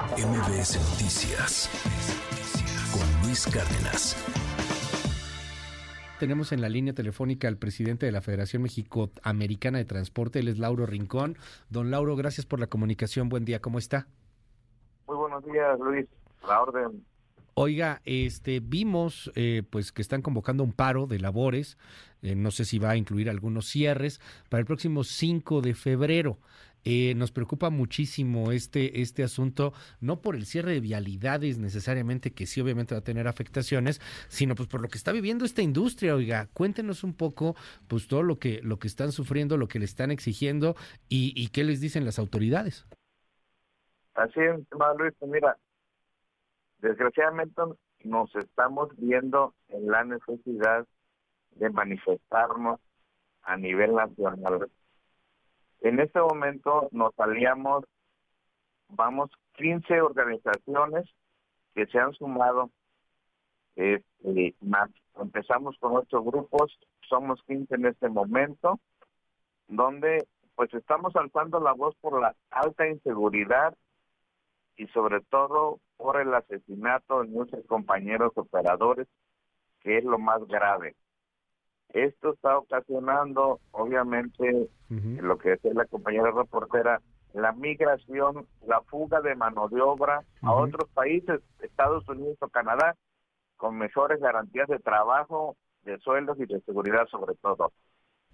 MBS Noticias con Luis Cárdenas. Tenemos en la línea telefónica al presidente de la Federación México-Americana de Transporte, él es Lauro Rincón. Don Lauro, gracias por la comunicación. Buen día, ¿cómo está? Muy buenos días, Luis. La orden. Oiga, este, vimos eh, pues que están convocando un paro de labores, eh, no sé si va a incluir algunos cierres, para el próximo 5 de febrero. Eh, nos preocupa muchísimo este, este asunto, no por el cierre de vialidades necesariamente, que sí obviamente va a tener afectaciones, sino pues por lo que está viviendo esta industria. Oiga, cuéntenos un poco pues todo lo que, lo que están sufriendo, lo que le están exigiendo y, y qué les dicen las autoridades. Así es, Luis, pues mira, desgraciadamente nos estamos viendo en la necesidad de manifestarnos a nivel nacional en este momento nos aliamos, vamos, 15 organizaciones que se han sumado, este, empezamos con ocho grupos, somos 15 en este momento, donde pues estamos alzando la voz por la alta inseguridad y sobre todo por el asesinato de muchos compañeros operadores, que es lo más grave. Esto está ocasionando, obviamente, lo que decía la compañera reportera, la migración, la fuga de mano de obra a otros países, Estados Unidos o Canadá, con mejores garantías de trabajo, de sueldos y de seguridad sobre todo.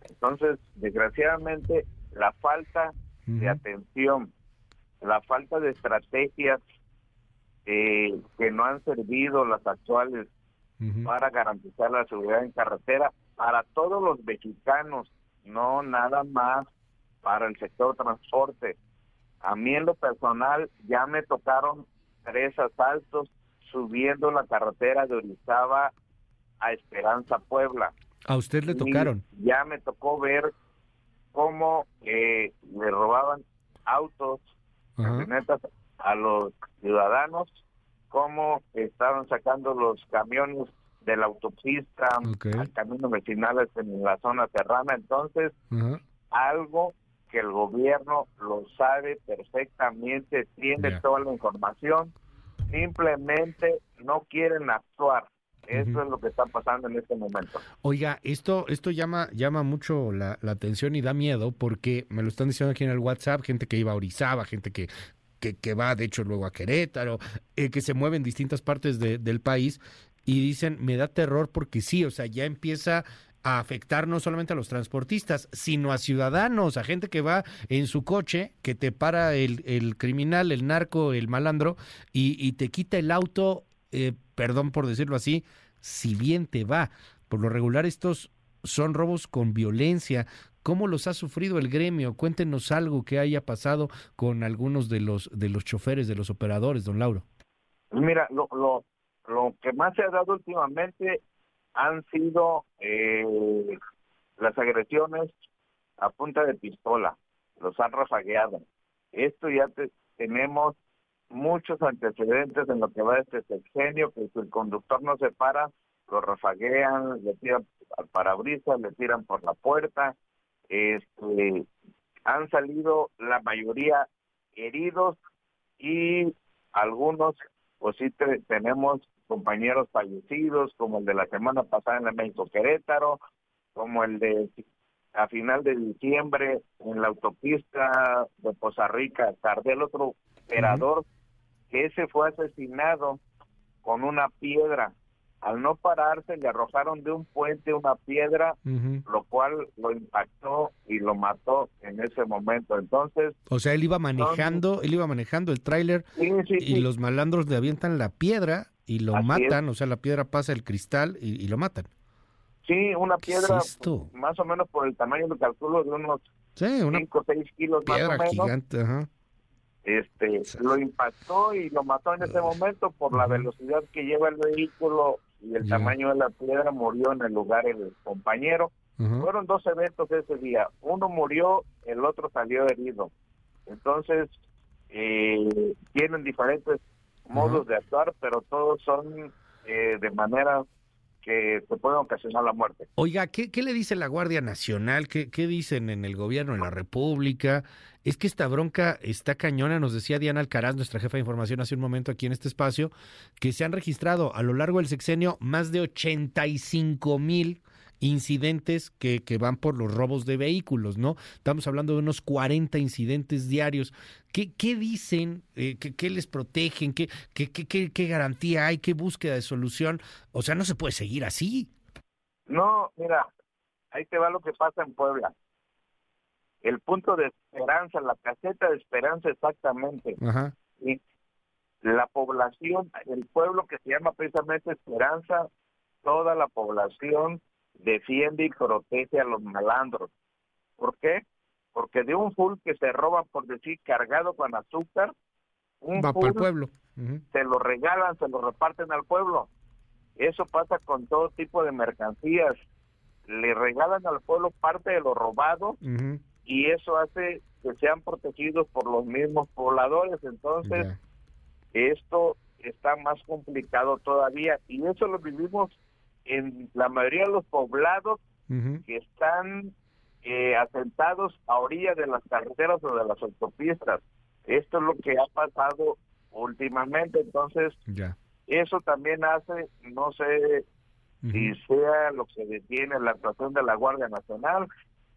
Entonces, desgraciadamente, la falta de atención, la falta de estrategias eh, que no han servido las actuales para garantizar la seguridad en carretera para todos los mexicanos, no nada más para el sector transporte. A mí en lo personal ya me tocaron tres asaltos subiendo la carretera de Orizaba a Esperanza Puebla. ¿A usted le tocaron? ya me tocó ver cómo eh, le robaban autos, camionetas a los ciudadanos, cómo estaban sacando los camiones de la autopista al camino vecinal en la zona serrana. Entonces, algo que el gobierno lo sabe perfectamente, tiene toda la información, simplemente no quieren actuar. Eso es lo que está pasando en este momento. Oiga, esto, esto llama, llama mucho la, atención y da miedo porque me lo están diciendo aquí en el WhatsApp, gente que iba a Orizaba, gente que, que, va de hecho luego a Querétaro, eh, que se mueve en distintas partes del país y dicen, me da terror porque sí, o sea, ya empieza a afectar no solamente a los transportistas, sino a ciudadanos, a gente que va en su coche, que te para el, el criminal, el narco, el malandro, y, te quita el auto, eh, perdón por decirlo así, si bien te va. Por lo regular estos son robos con violencia. ¿Cómo los ha sufrido el gremio? Cuéntenos algo que haya pasado con algunos de los de los choferes, de los operadores, don Lauro. Mira, lo, lo, lo que más se ha dado últimamente han sido eh, las agresiones a punta de pistola, los han rafagueado. Esto ya tenemos muchos antecedentes en lo que va de este sexenio, que si el conductor no se para, lo rafaguean, le tiran al parabrisas, le tiran por la puerta. Este, han salido la mayoría heridos y algunos, pues sí tenemos compañeros fallecidos, como el de la semana pasada en la México Querétaro, como el de a final de diciembre en la autopista de Poza Rica, el otro operador, que ese fue asesinado con una piedra. Al no pararse, le arrojaron de un puente una piedra, lo cual lo impactó y lo mató en ese momento. Entonces, o sea, él iba manejando, él iba manejando el tráiler y los malandros le avientan la piedra y lo matan, o sea, la piedra pasa el cristal y, lo matan. Sí, una piedra más o menos por el tamaño de calculo de unos 5 o 6 kilos piedra más o gigante, ajá. Este, lo impactó y lo mató en ese momento por la velocidad que lleva el vehículo y el tamaño de la piedra murió en el lugar el compañero. Fueron dos eventos ese día. Uno murió, el otro salió herido. Entonces, eh, tienen diferentes modos de actuar, pero todos son eh, de manera que te pueden ocasionar la muerte. Oiga, ¿qué, qué le dice la Guardia Nacional? ¿Qué, ¿Qué dicen en el gobierno, en la República? Es que esta bronca está cañona, nos decía Diana Alcaraz, nuestra jefa de información hace un momento aquí en este espacio, que se han registrado a lo largo del sexenio más de 85 mil incidentes que, que, van por los robos de vehículos, ¿no? Estamos hablando de unos 40 incidentes diarios. ¿Qué, qué dicen? Eh, ¿qué, ¿qué, les protegen? ¿Qué, qué, qué, ¿Qué garantía hay? ¿Qué búsqueda de solución? O sea, no se puede seguir así. No, mira, ahí te va lo que pasa en Puebla. El punto de esperanza, la caseta de esperanza exactamente. Ajá. Y la población, el pueblo que se llama precisamente Esperanza, toda la población defiende y protege a los malandros. ¿Por qué? Porque de un full que se roba, por decir, cargado con azúcar, un Va el pueblo. Uh -huh. se lo regalan, se lo reparten al pueblo. Eso pasa con todo tipo de mercancías. Le regalan al pueblo parte de lo robado uh -huh. y eso hace que sean protegidos por los mismos pobladores. Entonces, esto está más complicado todavía y eso lo vivimos en la mayoría de los poblados Uh -huh. que están eh, asentados a orilla de las carreteras o de las autopistas. Esto es lo que ha pasado últimamente, entonces Ya. eso también hace, no sé Uh si sea lo que detiene la actuación de la Guardia Nacional,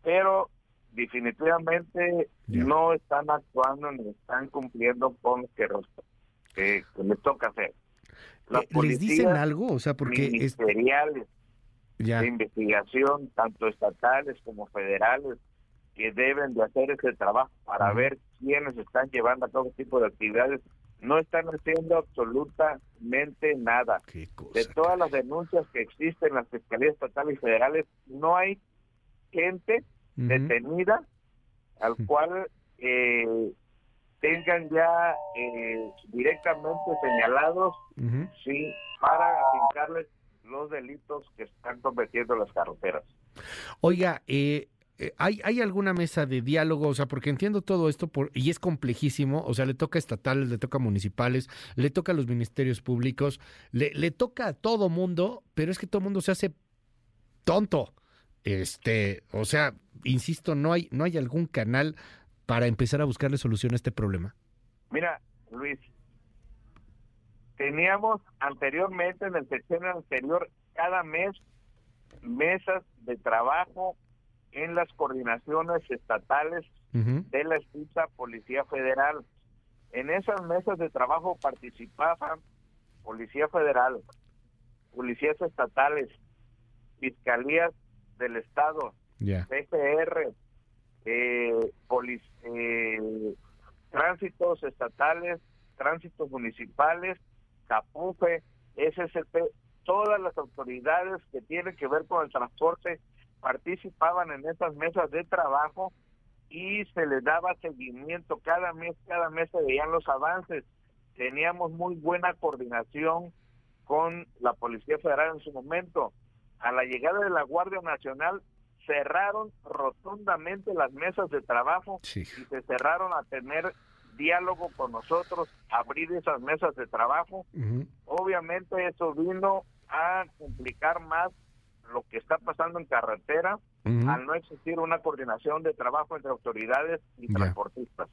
pero definitivamente no están actuando ni están cumpliendo con lo que, que, que les toca hacer. Las Eh, ¿Les dicen algo? O sea, porque es, ministeriales ya. de investigación, tanto estatales como federales, que deben de hacer ese trabajo para ver quiénes están llevando a cabo este tipo de actividades, no están haciendo absolutamente nada. Cosa, De todas las denuncias que existen en las fiscalías estatales y federales, no hay gente detenida al cual eh, tengan ya eh, directamente señalados sí, para aplicarles los delitos que están cometiendo las carreteras. Oiga, eh, eh, ¿hay, ¿hay alguna mesa de diálogo? O sea, porque entiendo todo esto por, y es complejísimo, o sea, le toca a estatales, le toca a municipales, le toca a los ministerios públicos, le, le toca a todo mundo, pero es que todo mundo se hace tonto. Este, o sea, insisto, no hay, no hay algún canal para empezar a buscarle solución a este problema. Mira, Luis, teníamos anteriormente, en el sexenio anterior, cada mes mesas de trabajo en las coordinaciones estatales de la extinta Policía Federal. En esas mesas de trabajo participaban Policía Federal, policías estatales, fiscalías del Estado. PGR, eh, polic- eh, tránsitos estatales, tránsitos municipales, CAPUFE, SSP, todas las autoridades que tienen que ver con el transporte participaban en esas mesas de trabajo y se les daba seguimiento cada mes, cada mes se veían los avances. Teníamos muy buena coordinación con la Policía Federal en su momento. A la llegada de la Guardia Nacional cerraron rotundamente las mesas de trabajo Sí. y se cerraron a tener diálogo con nosotros, abrir esas mesas de trabajo. Obviamente eso vino a complicar más lo que está pasando en carretera al no existir una coordinación de trabajo entre autoridades y Ya. transportistas.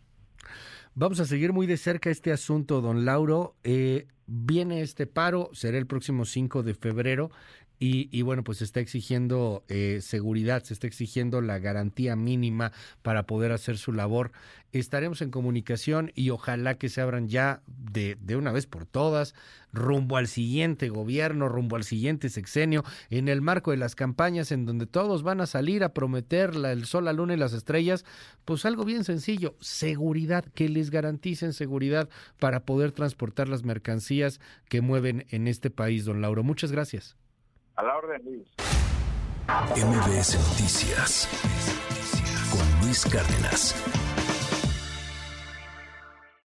Vamos a seguir muy de cerca este asunto, don Lauro. Eh, viene este paro, será el próximo 5 de febrero. Y, y bueno, pues se está exigiendo eh, seguridad, se está exigiendo la garantía mínima para poder hacer su labor. Estaremos en comunicación y ojalá que se abran ya de, de una vez por todas rumbo al siguiente gobierno, rumbo al siguiente sexenio, en el marco de las campañas en donde todos van a salir a prometer la- el sol, la luna y las estrellas, pues algo bien sencillo, seguridad, que les garanticen seguridad para poder transportar las mercancías que mueven en este país, don Lauro. Muchas gracias. A la orden, Luis. MBS Noticias con Luis Cárdenas.